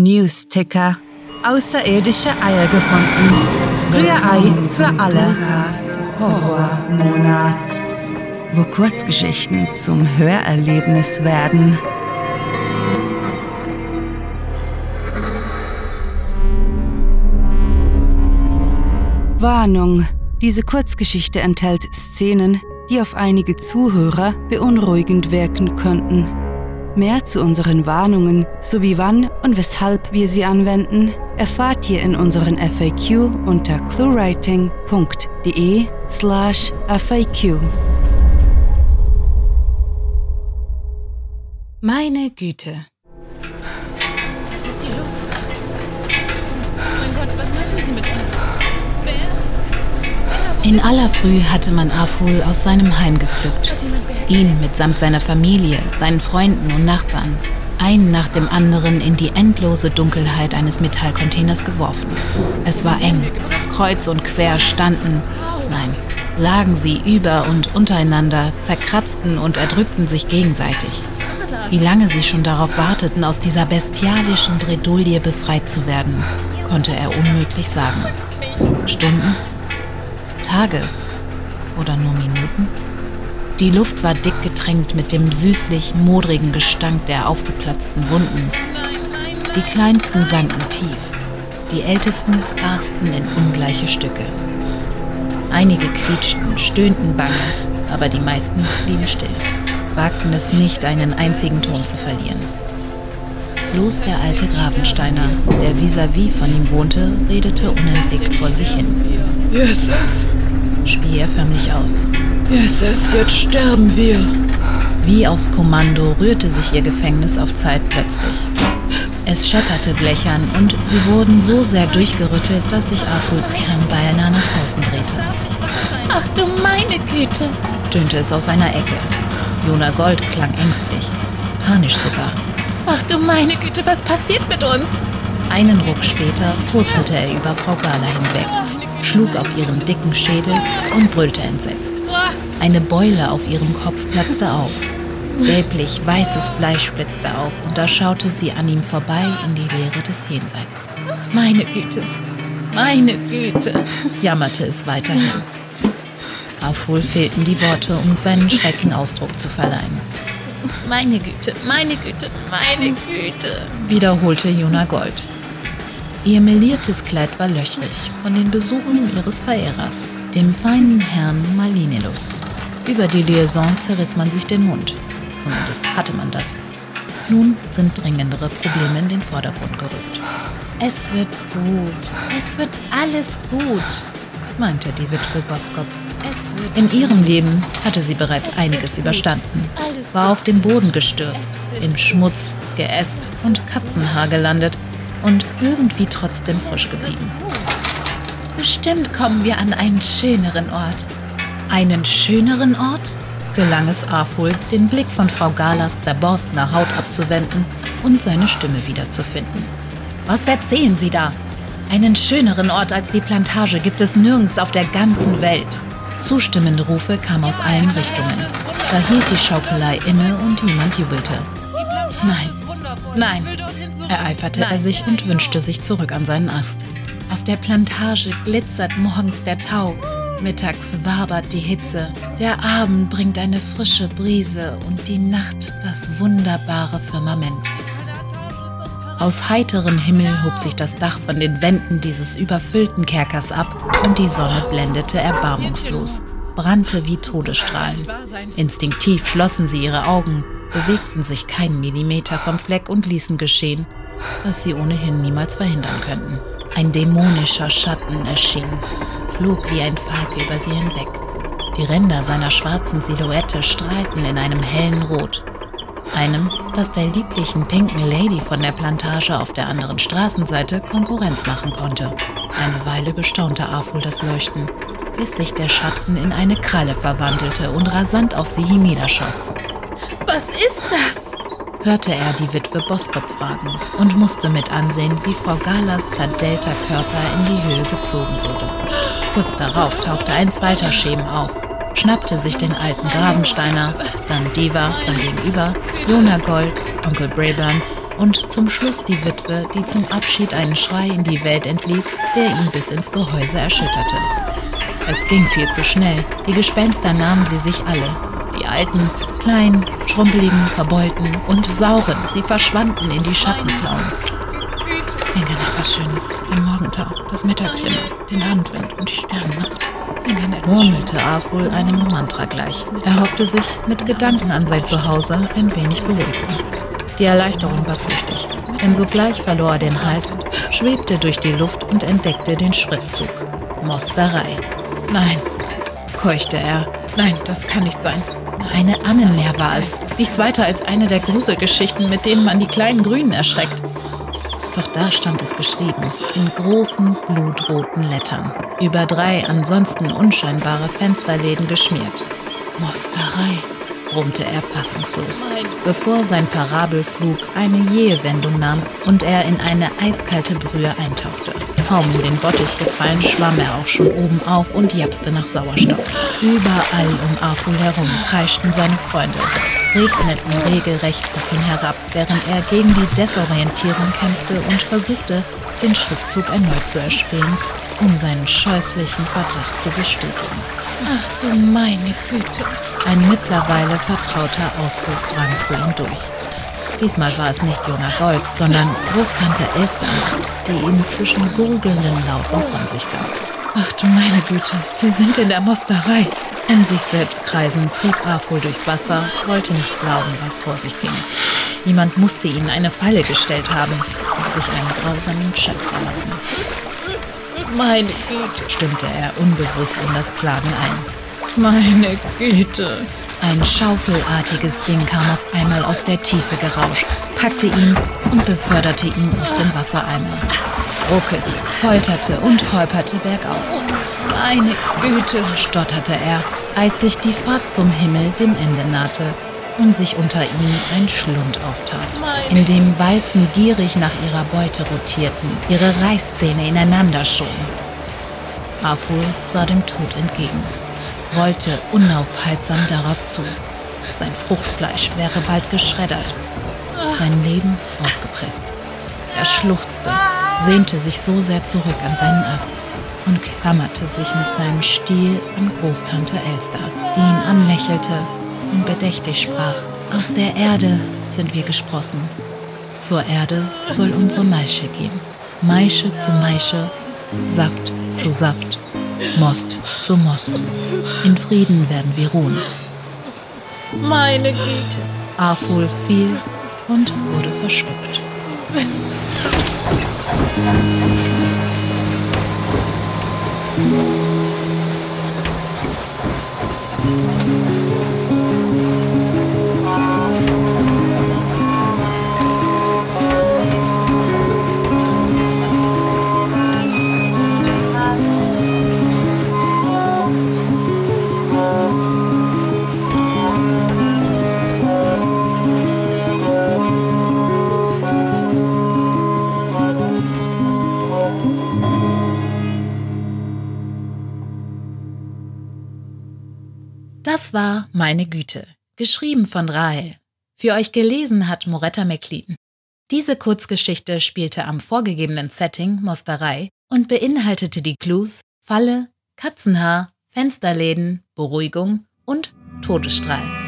Newsticker. Außerirdische Eier gefunden. Rührei für alle. Horrormonat. Wo Kurzgeschichten zum Hörerlebnis werden. Warnung. Diese Kurzgeschichte enthält Szenen, die auf einige Zuhörer beunruhigend wirken könnten. Mehr zu unseren Warnungen sowie wann und weshalb wir sie anwenden, erfahrt ihr in unseren FAQ unter cluewriting.de slash FAQ. Meine Güte. Was ist hier los? Mein Gott, was machen Sie mit uns? In aller Früh hatte man Aful aus seinem Heim gepflückt. Ihn mitsamt seiner Familie, seinen Freunden und Nachbarn, einen nach dem anderen in die endlose Dunkelheit eines Metallcontainers geworfen. Es war eng. Kreuz und quer standen, nein, lagen sie über und untereinander, zerkratzten und erdrückten sich gegenseitig. Wie lange sie schon darauf warteten, aus dieser bestialischen Bredouille befreit zu werden, konnte er unmöglich sagen. Stunden? Tage? Oder nur Minuten? Die Luft war dick getränkt mit dem süßlich modrigen Gestank der aufgeplatzten Wunden. Die kleinsten sanken tief, die ältesten barsten in ungleiche Stücke. Einige quietschten, stöhnten bange, aber die meisten blieben still, wagten es nicht, einen einzigen Ton zu verlieren. Bloß der alte Gravensteiner, der vis-à-vis von ihm wohnte, redete unentwegt vor sich hin, Jesus, spie er förmlich aus. Jesus, jetzt sterben wir. Wie aufs Kommando rührte sich ihr Gefängnis auf Zeit plötzlich. Es schepperte blechern und sie wurden so sehr durchgerüttelt, dass sich Arthuls Kern beinahe nach außen drehte. Ach du meine Güte. Tönte es aus einer Ecke. Jona Gold klang ängstlich, panisch sogar. Ach du meine Güte, was passiert mit uns? Einen Ruck später purzelte er über Frau Gala hinweg, schlug auf ihren dicken Schädel und brüllte entsetzt. Eine Beule auf ihrem Kopf platzte auf. Gelblich weißes Fleisch splitzte auf und da schaute sie an ihm vorbei in die Leere des Jenseits. Meine Güte. Meine Güte. jammerte es weiterhin. Aful fehlten die Worte, um seinen Schrecken Ausdruck zu verleihen. Meine Güte, meine Güte, meine Güte. wiederholte Jona Gold. Ihr meliertes Kleid war löchrig von den Besuchen ihres Verehrers, dem feinen Herrn Malinelus. Über die Liaison zerriss man sich den Mund. Zumindest hatte man das. Nun sind dringendere Probleme in den Vordergrund gerückt, Es wird gut. Es wird alles gut. meinte die Witwe Boskop. In ihrem Leben hatte sie bereits einiges überstanden, war auf den Boden gestürzt, im Schmutz, Geäst und Katzenhaar gelandet und irgendwie trotzdem frisch geblieben. Bestimmt kommen wir an einen schöneren Ort. Einen schöneren Ort? Gelang es Arful, den Blick von Frau Galas zerborstener Haut abzuwenden und seine Stimme wiederzufinden. Was erzählen Sie da? Einen schöneren Ort als die Plantage gibt es nirgends auf der ganzen Welt. Zustimmende Rufe kamen aus allen Richtungen. Da hielt die Schaukelei inne und jemand jubelte. Nein, nein, ereiferte er sich und wünschte sich zurück an seinen Ast. Auf der Plantage glitzert morgens der Tau, mittags wabert die Hitze, der Abend bringt eine frische Brise und die Nacht das wunderbare Firmament. Aus heiterem Himmel hob sich das Dach von den Wänden dieses überfüllten Kerkers ab und die Sonne blendete erbarmungslos, brannte wie Todesstrahlen. Instinktiv schlossen sie ihre Augen, bewegten sich keinen Millimeter vom Fleck und ließen geschehen, was sie ohnehin niemals verhindern könnten. Ein dämonischer Schatten erschien, flog wie ein Falke über sie hinweg. Die Ränder seiner schwarzen Silhouette strahlten in einem hellen Rot. Einem, das der lieblichen pinken Lady von der Plantage auf der anderen Straßenseite Konkurrenz machen konnte. Eine Weile bestaunte Arful das Leuchten, bis sich der Schatten in eine Kralle verwandelte und rasant auf sie hinniederschoss. Was ist das? hörte er die Witwe Boskop fragen und musste mit ansehen, wie Frau Galas zerdellter Körper in die Höhe gezogen wurde. Kurz darauf tauchte ein zweiter Schemen auf, schnappte sich den alten Gravensteiner, dann Diva von gegenüber, Jona Gold, Onkel Braeburn und zum Schluss die Witwe, die zum Abschied einen Schrei in die Welt entließ, der ihn bis ins Gehäuse erschütterte. Es ging viel zu schnell. Die Gespenster nahmen sie sich alle. Die alten, kleinen, schrumpeligen, verbeulten und sauren. Sie verschwanden in die Schattenklauen. Schönes. Den Morgentau, das Mittagsflimmer, den Abendwind und die Sternennacht. Murmelte Aful einem Mantra gleich. Er hoffte sich mit Gedanken an sein Zuhause ein wenig beruhigen. Die Erleichterung war flüchtig, denn sogleich verlor er den Halt, schwebte durch die Luft und entdeckte den Schriftzug. Mosterei. Nein, keuchte er. Nein, das kann nicht sein. Eine Ammenmeer war es. Nichts weiter als eine der Gruselgeschichten, mit denen man die kleinen Grünen erschreckt. Doch da stand es geschrieben, in großen blutroten Lettern, über drei ansonsten unscheinbare Fensterläden geschmiert. Mosterei, brummte er fassungslos, bevor sein Parabelflug eine jähe Wendung nahm und er in eine eiskalte Brühe eintauchte. Kaum in den Bottich gefallen, schwamm er auch schon oben auf und japste nach Sauerstoff. Überall um Arful herum kreischten seine Freunde, regneten regelrecht auf ihn herab, während er gegen die Desorientierung kämpfte und versuchte, den Schriftzug erneut zu erspähen, um seinen scheußlichen Verdacht zu bestätigen. Ach du meine Güte! Ein mittlerweile vertrauter Ausruf drang zu ihm durch. Diesmal war es nicht junger Gold, sondern Großtante Elster, die ihn zwischen gurgelnden Lauten von sich gab. Ach du meine Güte, wir sind in der Mosterei. Im sich selbst kreisen trieb Afol durchs Wasser, wollte nicht glauben, was vor sich ging. Jemand musste ihnen eine Falle gestellt haben und sich einen grausamen Scherz erlauben. Meine Güte, stimmte er unbewusst in das Klagen ein. Meine Güte. Ein schaufelartiges Ding kam auf einmal aus der Tiefe gerauscht, packte ihn und beförderte ihn aus dem Wassereimer. Ruckelte, polterte und holperte bergauf. Meine Güte, stotterte er, als sich die Fahrt zum Himmel dem Ende nahte und sich unter ihm ein Schlund auftat, in dem Walzen gierig nach ihrer Beute rotierten, ihre Reißzähne ineinander schoben. Aful sah dem Tod entgegen, rollte unaufhaltsam darauf zu. Sein Fruchtfleisch wäre bald geschreddert, sein Leben ausgepresst. Er schluchzte, sehnte sich so sehr zurück an seinen Ast und klammerte sich mit seinem Stiel an Großtante Elster, die ihn anlächelte und bedächtig sprach, aus der Erde sind wir gesprossen. Zur Erde soll unsere Maische gehen. Maische zu Maische, Saft zu Saft, Most zu Most. In Frieden werden wir ruhen. Meine Güte. Aful fiel und wurde verschluckt. Meine Güte, geschrieben von Rahel. Für euch gelesen hat Moretta McLean. Diese Kurzgeschichte spielte am vorgegebenen Setting Mosterei und beinhaltete die Clues Falle, Katzenhaar, Fensterläden, Beruhigung und Todesstrahl.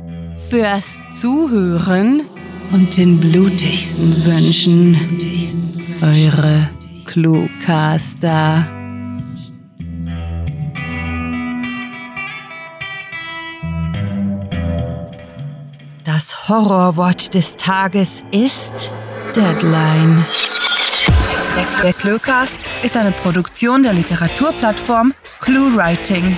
fürs Zuhören und den blutigsten Wünschen. Eure Cluecaster. Das Horrorwort des Tages ist Deadline. Der Cluecast ist eine Produktion der Literaturplattform ClueWriting.